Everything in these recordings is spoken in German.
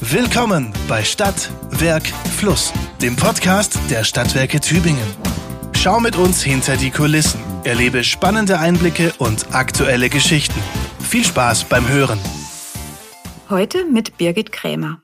Willkommen bei Stadt, Werk, Fluss, dem Podcast der Stadtwerke Tübingen. Schau mit uns hinter die Kulissen, erlebe spannende Einblicke und aktuelle Geschichten. Viel Spaß beim Hören. Heute mit Birgit Krämer.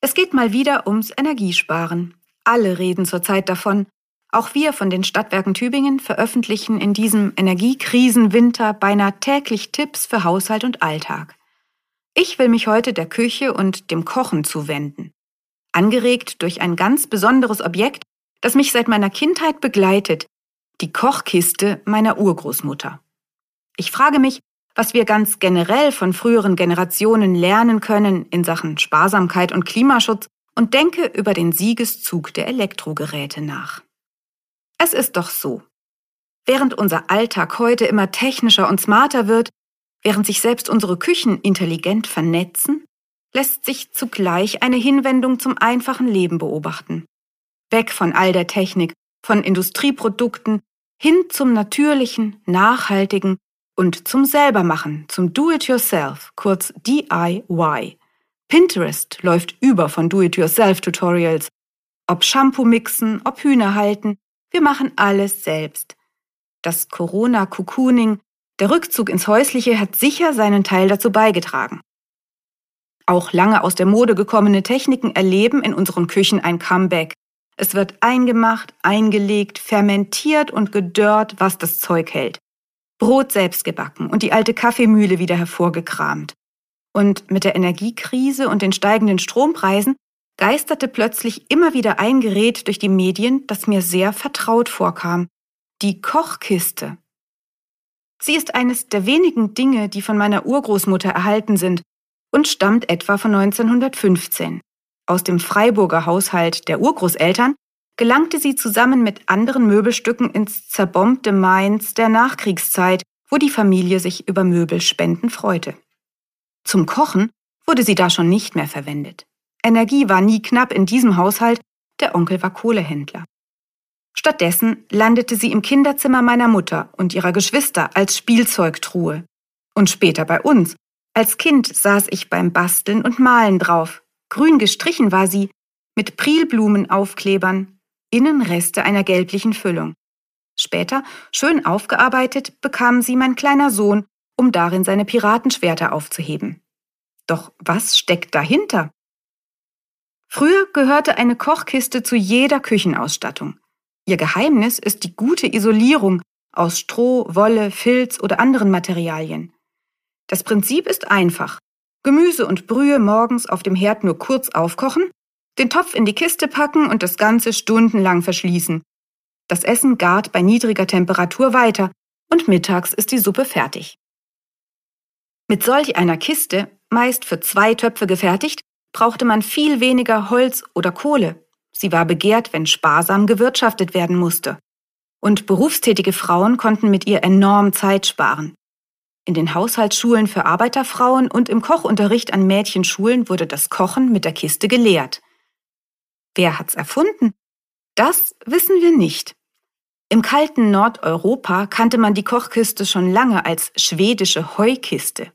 Es geht mal wieder ums Energiesparen. Alle reden zurzeit davon. Auch wir von den Stadtwerken Tübingen veröffentlichen in diesem Energiekrisenwinter beinahe täglich Tipps für Haushalt und Alltag. Ich will mich heute der Küche und dem Kochen zuwenden. Angeregt durch ein ganz besonderes Objekt, das mich seit meiner Kindheit begleitet, die Kochkiste meiner Urgroßmutter. Ich frage mich, was wir ganz generell von früheren Generationen lernen können in Sachen Sparsamkeit und Klimaschutz und denke über den Siegeszug der Elektrogeräte nach. Es ist doch so. Während unser Alltag heute immer technischer und smarter wird, Während sich selbst unsere Küchen intelligent vernetzen, lässt sich zugleich eine Hinwendung zum einfachen Leben beobachten. Weg von all der Technik, von Industrieprodukten, hin zum natürlichen, nachhaltigen und zum Selbermachen, zum Do-it-yourself, kurz DIY. Pinterest läuft über von Do-it-yourself-Tutorials. Ob Shampoo mixen, ob Hühner halten, wir machen alles selbst. Das Corona-Cocooning der Rückzug ins Häusliche hat sicher seinen Teil dazu beigetragen. Auch lange aus der Mode gekommene Techniken erleben in unseren Küchen ein Comeback. Es wird eingemacht, eingelegt, fermentiert und gedörrt, was das Zeug hält. Brot selbst gebacken und die alte Kaffeemühle wieder hervorgekramt. Und mit der Energiekrise und den steigenden Strompreisen geisterte plötzlich immer wieder ein Gerät durch die Medien, das mir sehr vertraut vorkam. Die Kochkiste. Sie ist eines der wenigen Dinge, die von meiner Urgroßmutter erhalten sind und stammt etwa von 1915. Aus dem Freiburger Haushalt der Urgroßeltern gelangte sie zusammen mit anderen Möbelstücken ins zerbombte Mainz der Nachkriegszeit, wo die Familie sich über Möbelspenden freute. Zum Kochen wurde sie da schon nicht mehr verwendet. Energie war nie knapp in diesem Haushalt, der Onkel war Kohlehändler. Stattdessen landete sie im Kinderzimmer meiner Mutter und ihrer Geschwister als Spielzeugtruhe. Und später bei uns. Als Kind saß ich beim Basteln und Malen drauf. Grün gestrichen war sie, mit Prilblumenaufklebern, innen Reste einer gelblichen Füllung. Später, schön aufgearbeitet, bekam sie mein kleiner Sohn, um darin seine Piratenschwerter aufzuheben. Doch was steckt dahinter? Früher gehörte eine Kochkiste zu jeder Küchenausstattung. Ihr Geheimnis ist die gute Isolierung aus Stroh, Wolle, Filz oder anderen Materialien. Das Prinzip ist einfach. Gemüse und Brühe morgens auf dem Herd nur kurz aufkochen, den Topf in die Kiste packen und das Ganze stundenlang verschließen. Das Essen gart bei niedriger Temperatur weiter und mittags ist die Suppe fertig. Mit solch einer Kiste, meist für zwei Töpfe gefertigt, brauchte man viel weniger Holz oder Kohle. Sie war begehrt, wenn sparsam gewirtschaftet werden musste. Und berufstätige Frauen konnten mit ihr enorm Zeit sparen. In den Haushaltsschulen für Arbeiterfrauen und im Kochunterricht an Mädchenschulen wurde das Kochen mit der Kiste gelehrt. Wer hat's erfunden? Das wissen wir nicht. Im kalten Nordeuropa kannte man die Kochkiste schon lange als schwedische Heukiste.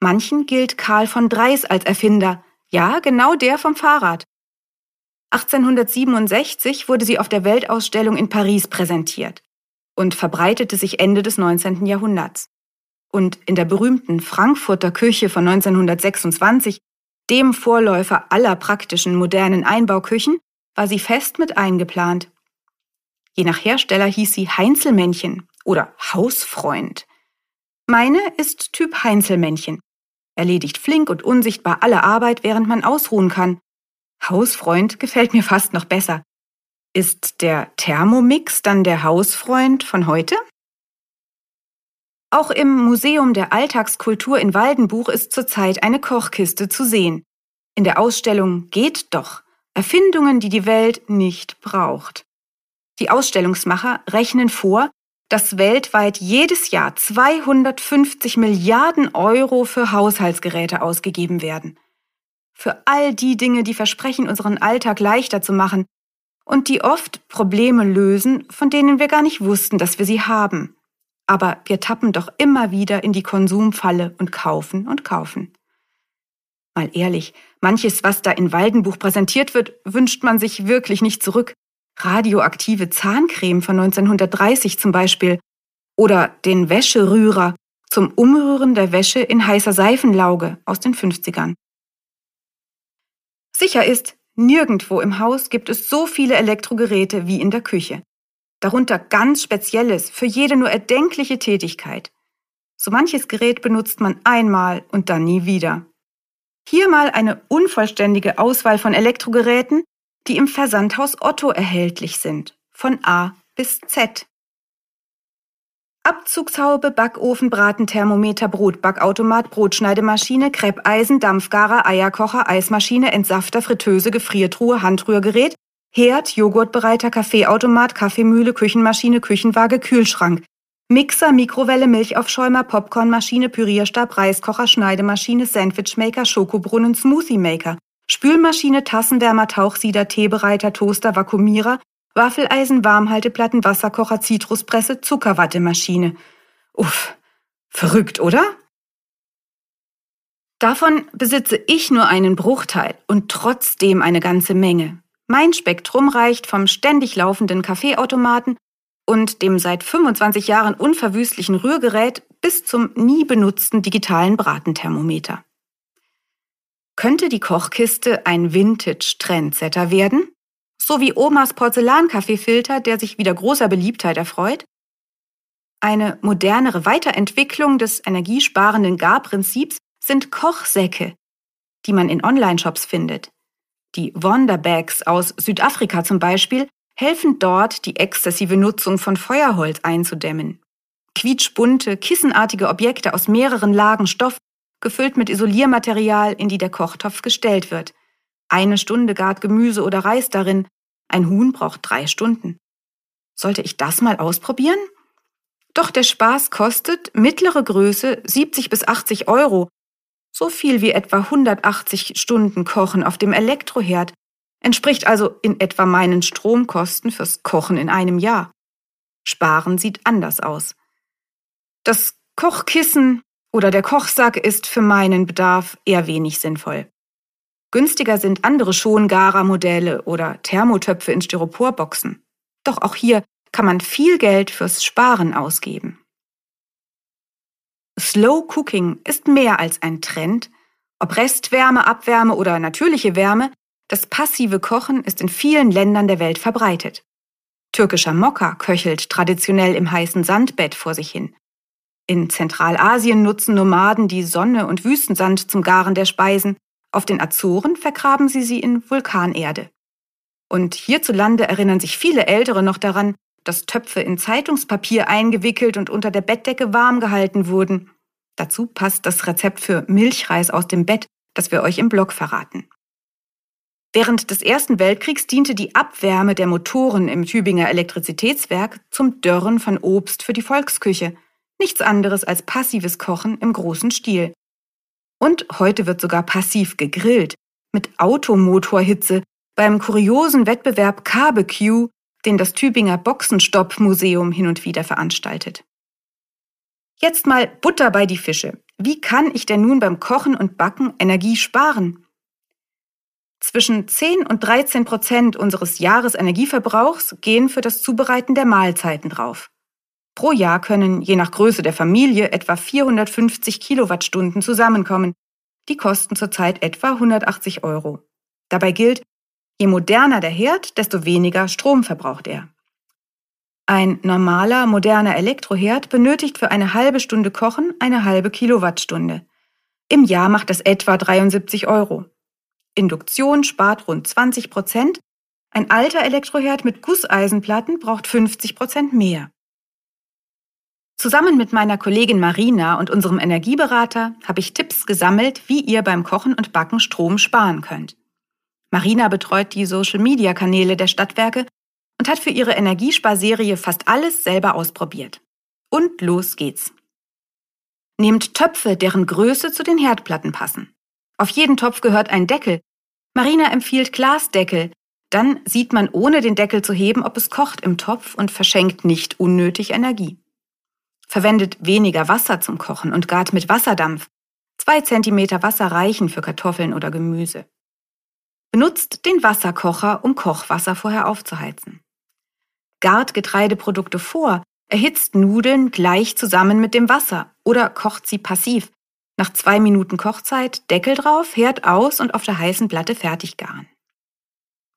Manchen gilt Karl von Dreis als Erfinder, ja, genau der vom Fahrrad. 1867 wurde sie auf der Weltausstellung in Paris präsentiert und verbreitete sich Ende des 19. Jahrhunderts. Und in der berühmten Frankfurter Küche von 1926, dem Vorläufer aller praktischen modernen Einbauküchen, war sie fest mit eingeplant. Je nach Hersteller hieß sie Heinzelmännchen oder Hausfreund. Meine ist Typ Heinzelmännchen. Erledigt flink und unsichtbar alle Arbeit, während man ausruhen kann Hausfreund gefällt mir fast noch besser. Ist der Thermomix dann der Hausfreund von heute? Auch im Museum der Alltagskultur in Waldenbuch ist zurzeit eine Kochkiste zu sehen. In der Ausstellung Geht doch Erfindungen, die die Welt nicht braucht. Die Ausstellungsmacher rechnen vor, dass weltweit jedes Jahr 250 Milliarden Euro für Haushaltsgeräte ausgegeben werden für all die Dinge, die versprechen, unseren Alltag leichter zu machen und die oft Probleme lösen, von denen wir gar nicht wussten, dass wir sie haben. Aber wir tappen doch immer wieder in die Konsumfalle und kaufen und kaufen. Mal ehrlich, manches, was da in Waldenbuch präsentiert wird, wünscht man sich wirklich nicht zurück. Radioaktive Zahncreme von 1930 zum Beispiel. Oder den Wäscherührer zum Umrühren der Wäsche in heißer Seifenlauge aus den 50ern. Sicher ist, nirgendwo im Haus gibt es so viele Elektrogeräte wie in der Küche. Darunter ganz Spezielles für jede nur erdenkliche Tätigkeit. So manches Gerät benutzt man einmal und dann nie wieder. Hier mal eine unvollständige Auswahl von Elektrogeräten, die im Versandhaus Otto erhältlich sind, von A bis Z. Abzugshaube, Backofen, Bratenthermometer, Brotbackautomat, Brotschneidemaschine, Kreppeisen, Dampfgarer, Eierkocher, Eismaschine, Entsafter, Fritteuse, Gefriertruhe, Handrührgerät, Herd, Joghurtbereiter, Kaffeeautomat, Kaffeemühle, Küchenmaschine, Küchenwaage, Kühlschrank, Mixer, Mikrowelle, Milchaufschäumer, Popcornmaschine, Pürierstab, Reiskocher, Schneidemaschine, Sandwichmaker, Schokobrunnen, Smoothie-Maker, Spülmaschine, Tassenwärmer, Tauchsieder, Teebereiter, Toaster, Vakuumierer, Waffeleisen, Warmhalteplatten, Wasserkocher, Zitruspresse, Zuckerwattemaschine. Uff, verrückt, oder? Davon besitze ich nur einen Bruchteil und trotzdem eine ganze Menge. Mein Spektrum reicht vom ständig laufenden Kaffeeautomaten und dem seit 25 Jahren unverwüstlichen Rührgerät bis zum nie benutzten digitalen Bratenthermometer. Könnte die Kochkiste ein Vintage-Trendsetter werden? So wie Omas Porzellankaffeefilter, der sich wieder großer Beliebtheit erfreut? Eine modernere Weiterentwicklung des energiesparenden Garprinzips sind Kochsäcke, die man in Online-Shops findet. Die Wonderbags aus Südafrika zum Beispiel helfen dort, die exzessive Nutzung von Feuerholz einzudämmen. Quietschbunte, kissenartige Objekte aus mehreren Lagen Stoff, gefüllt mit Isoliermaterial, in die der Kochtopf gestellt wird. Eine Stunde gart Gemüse oder Reis darin. Ein Huhn braucht drei Stunden. Sollte ich das mal ausprobieren? Doch der Spaß kostet mittlere Größe 70 bis 80 Euro. So viel wie etwa 180 Stunden Kochen auf dem Elektroherd entspricht also in etwa meinen Stromkosten fürs Kochen in einem Jahr. Sparen sieht anders aus. Das Kochkissen oder der Kochsack ist für meinen Bedarf eher wenig sinnvoll. Günstiger sind andere Schongara-Modelle oder Thermotöpfe in Styroporboxen. Doch auch hier kann man viel Geld fürs Sparen ausgeben. Slow Cooking ist mehr als ein Trend. Ob Restwärme, Abwärme oder natürliche Wärme, das passive Kochen ist in vielen Ländern der Welt verbreitet. Türkischer Mokka köchelt traditionell im heißen Sandbett vor sich hin. In Zentralasien nutzen Nomaden die Sonne und Wüstensand zum Garen der Speisen. Auf den Azoren vergraben sie sie in Vulkanerde. Und hierzulande erinnern sich viele Ältere noch daran, dass Töpfe in Zeitungspapier eingewickelt und unter der Bettdecke warm gehalten wurden. Dazu passt das Rezept für Milchreis aus dem Bett, das wir euch im Blog verraten. Während des Ersten Weltkriegs diente die Abwärme der Motoren im Tübinger Elektrizitätswerk zum Dörren von Obst für die Volksküche. Nichts anderes als passives Kochen im großen Stil. Und heute wird sogar passiv gegrillt, mit Automotorhitze, beim kuriosen Wettbewerb Barbecue, den das Tübinger Boxenstopp-Museum hin und wieder veranstaltet. Jetzt mal Butter bei die Fische. Wie kann ich denn nun beim Kochen und Backen Energie sparen? Zwischen 10 und 13 Prozent unseres Jahresenergieverbrauchs gehen für das Zubereiten der Mahlzeiten drauf. Pro Jahr können je nach Größe der Familie etwa 450 Kilowattstunden zusammenkommen. Die kosten zurzeit etwa 180 Euro. Dabei gilt, je moderner der Herd, desto weniger Strom verbraucht er. Ein normaler, moderner Elektroherd benötigt für eine halbe Stunde Kochen eine halbe Kilowattstunde. Im Jahr macht das etwa 73 Euro. Induktion spart rund 20 Prozent. Ein alter Elektroherd mit Gusseisenplatten braucht 50 Prozent mehr. Zusammen mit meiner Kollegin Marina und unserem Energieberater habe ich Tipps gesammelt, wie ihr beim Kochen und Backen Strom sparen könnt. Marina betreut die Social-Media-Kanäle der Stadtwerke und hat für ihre Energiesparserie fast alles selber ausprobiert. Und los geht's. Nehmt Töpfe, deren Größe zu den Herdplatten passen. Auf jeden Topf gehört ein Deckel. Marina empfiehlt Glasdeckel. Dann sieht man ohne den Deckel zu heben, ob es kocht im Topf und verschenkt nicht unnötig Energie. Verwendet weniger Wasser zum Kochen und gart mit Wasserdampf. Zwei Zentimeter Wasser reichen für Kartoffeln oder Gemüse. Benutzt den Wasserkocher, um Kochwasser vorher aufzuheizen. Gart Getreideprodukte vor, erhitzt Nudeln gleich zusammen mit dem Wasser oder kocht sie passiv. Nach zwei Minuten Kochzeit Deckel drauf, Herd aus und auf der heißen Platte fertig garen.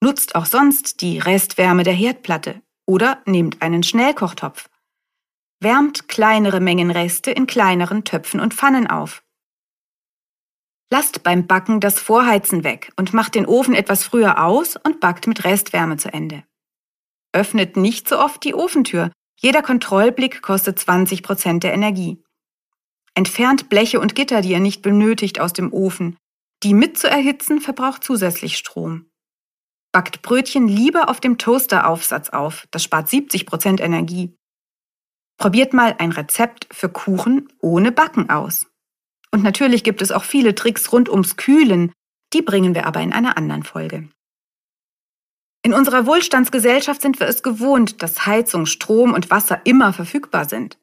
Nutzt auch sonst die Restwärme der Herdplatte oder nehmt einen Schnellkochtopf. Wärmt kleinere Mengen Reste in kleineren Töpfen und Pfannen auf. Lasst beim Backen das Vorheizen weg und macht den Ofen etwas früher aus und backt mit Restwärme zu Ende. Öffnet nicht so oft die Ofentür. Jeder Kontrollblick kostet 20 Prozent der Energie. Entfernt Bleche und Gitter, die ihr nicht benötigt, aus dem Ofen. Die mit zu erhitzen verbraucht zusätzlich Strom. Backt Brötchen lieber auf dem Toasteraufsatz auf. Das spart 70 Prozent Energie. Probiert mal ein Rezept für Kuchen ohne Backen aus. Und natürlich gibt es auch viele Tricks rund ums Kühlen. Die bringen wir aber in einer anderen Folge. In unserer Wohlstandsgesellschaft sind wir es gewohnt, dass Heizung, Strom und Wasser immer verfügbar sind.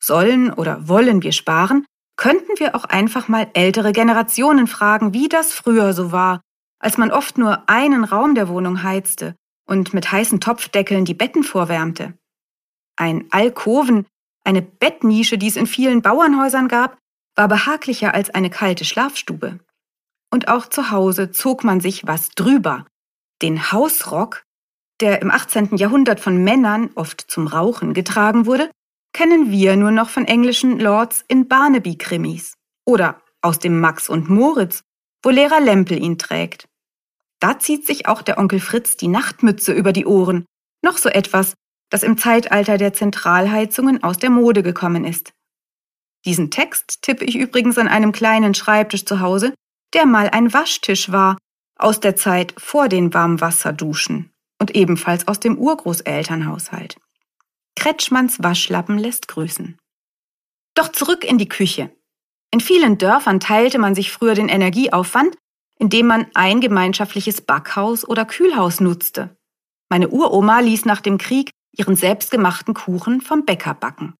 Sollen oder wollen wir sparen, könnten wir auch einfach mal ältere Generationen fragen, wie das früher so war, als man oft nur einen Raum der Wohnung heizte und mit heißen Topfdeckeln die Betten vorwärmte. Ein Alkoven, eine Bettnische, die es in vielen Bauernhäusern gab, war behaglicher als eine kalte Schlafstube. Und auch zu Hause zog man sich was drüber, den Hausrock, der im 18. Jahrhundert von Männern oft zum Rauchen getragen wurde, kennen wir nur noch von englischen Lords in Barnaby-Krimis oder aus dem Max und Moritz, wo Lehrer Lempel ihn trägt. Da zieht sich auch der Onkel Fritz die Nachtmütze über die Ohren, noch so etwas, das im Zeitalter der Zentralheizungen aus der Mode gekommen ist. Diesen Text tippe ich übrigens an einem kleinen Schreibtisch zu Hause, der mal ein Waschtisch war aus der Zeit vor den Warmwasserduschen und ebenfalls aus dem Urgroßelternhaushalt. Kretschmanns Waschlappen lässt grüßen. Doch zurück in die Küche. In vielen Dörfern teilte man sich früher den Energieaufwand, indem man ein gemeinschaftliches Backhaus oder Kühlhaus nutzte. Meine Uroma ließ nach dem Krieg ihren selbstgemachten Kuchen vom Bäcker backen.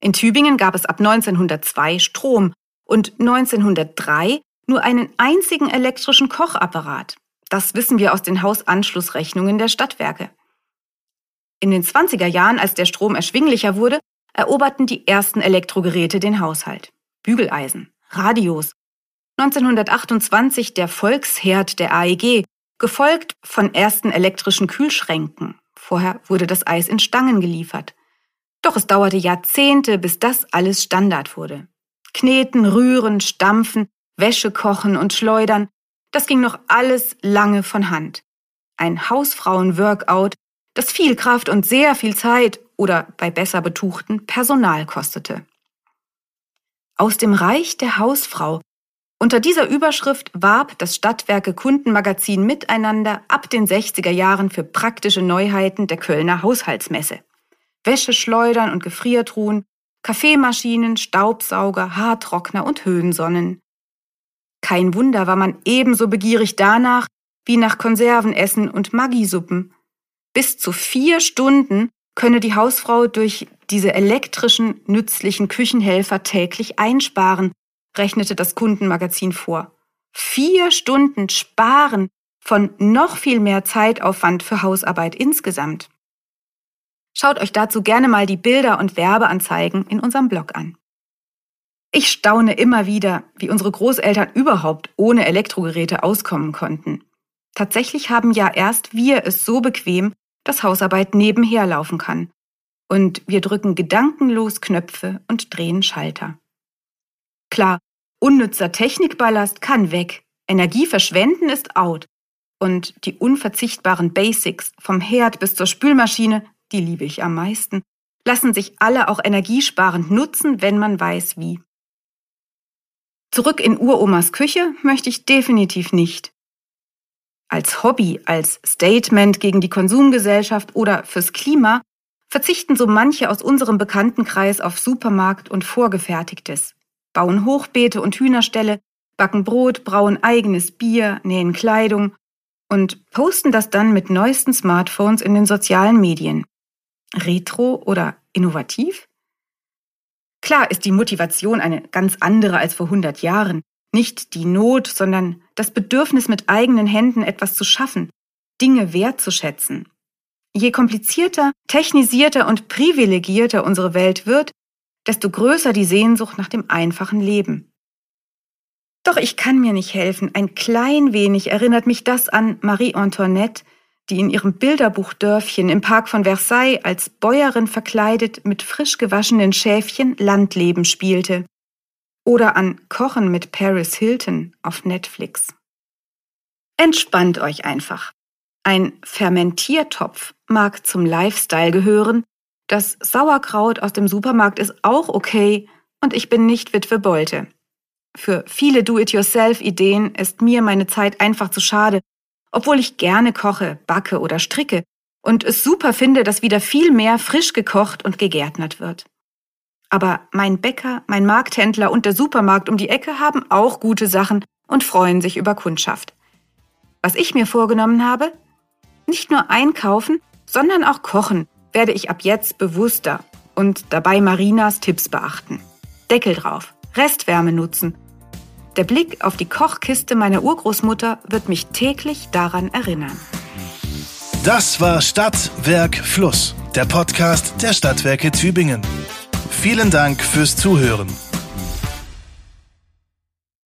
In Tübingen gab es ab 1902 Strom und 1903 nur einen einzigen elektrischen Kochapparat. Das wissen wir aus den Hausanschlussrechnungen der Stadtwerke. In den 20er Jahren, als der Strom erschwinglicher wurde, eroberten die ersten Elektrogeräte den Haushalt. Bügeleisen, Radios. 1928 der Volksherd der AEG, gefolgt von ersten elektrischen Kühlschränken. Vorher wurde das Eis in Stangen geliefert. Doch es dauerte Jahrzehnte, bis das alles Standard wurde. Kneten, rühren, stampfen, Wäsche kochen und schleudern, das ging noch alles lange von Hand. Ein Hausfrauen-Workout, das viel Kraft und sehr viel Zeit oder bei besser betuchten Personal kostete. Aus dem Reich der Hausfrau. Unter dieser Überschrift warb das Stadtwerke Kundenmagazin miteinander ab den 60er Jahren für praktische Neuheiten der Kölner Haushaltsmesse. Wäscheschleudern und Gefriertruhen, Kaffeemaschinen, Staubsauger, Haartrockner und Höhensonnen. Kein Wunder war man ebenso begierig danach wie nach Konservenessen und Maggisuppen. Bis zu vier Stunden könne die Hausfrau durch diese elektrischen, nützlichen Küchenhelfer täglich einsparen, rechnete das Kundenmagazin vor. Vier Stunden sparen von noch viel mehr Zeitaufwand für Hausarbeit insgesamt. Schaut euch dazu gerne mal die Bilder und Werbeanzeigen in unserem Blog an. Ich staune immer wieder, wie unsere Großeltern überhaupt ohne Elektrogeräte auskommen konnten. Tatsächlich haben ja erst wir es so bequem, dass Hausarbeit nebenher laufen kann. Und wir drücken gedankenlos Knöpfe und drehen Schalter. Klar, unnützer Technikballast kann weg. Energie verschwenden ist out. Und die unverzichtbaren Basics vom Herd bis zur Spülmaschine, die liebe ich am meisten, lassen sich alle auch energiesparend nutzen, wenn man weiß wie. Zurück in Uromas Küche möchte ich definitiv nicht. Als Hobby, als Statement gegen die Konsumgesellschaft oder fürs Klima verzichten so manche aus unserem Bekanntenkreis auf Supermarkt und Vorgefertigtes, bauen Hochbeete und Hühnerställe, backen Brot, brauen eigenes Bier, nähen Kleidung und posten das dann mit neuesten Smartphones in den sozialen Medien. Retro oder innovativ? Klar ist die Motivation eine ganz andere als vor 100 Jahren. Nicht die Not, sondern das Bedürfnis, mit eigenen Händen etwas zu schaffen, Dinge wertzuschätzen. Je komplizierter, technisierter und privilegierter unsere Welt wird, desto größer die Sehnsucht nach dem einfachen Leben. Doch ich kann mir nicht helfen, ein klein wenig erinnert mich das an Marie Antoinette, die in ihrem Bilderbuchdörfchen im Park von Versailles als Bäuerin verkleidet mit frisch gewaschenen Schäfchen Landleben spielte. Oder an Kochen mit Paris Hilton auf Netflix. Entspannt euch einfach. Ein Fermentiertopf mag zum Lifestyle gehören, das Sauerkraut aus dem Supermarkt ist auch okay und ich bin nicht Witwe Bolte. Für viele Do-it-yourself-Ideen ist mir meine Zeit einfach zu schade, obwohl ich gerne koche, backe oder stricke und es super finde, dass wieder viel mehr frisch gekocht und gegärtnert wird. Aber mein Bäcker, mein Markthändler und der Supermarkt um die Ecke haben auch gute Sachen und freuen sich über Kundschaft. Was ich mir vorgenommen habe, nicht nur einkaufen, sondern auch kochen werde ich ab jetzt bewusster und dabei Marinas Tipps beachten. Deckel drauf, Restwärme nutzen. Der Blick auf die Kochkiste meiner Urgroßmutter wird mich täglich daran erinnern. Das war Stadt, Werk, Fluss, der Podcast der Stadtwerke Tübingen. Vielen Dank fürs Zuhören.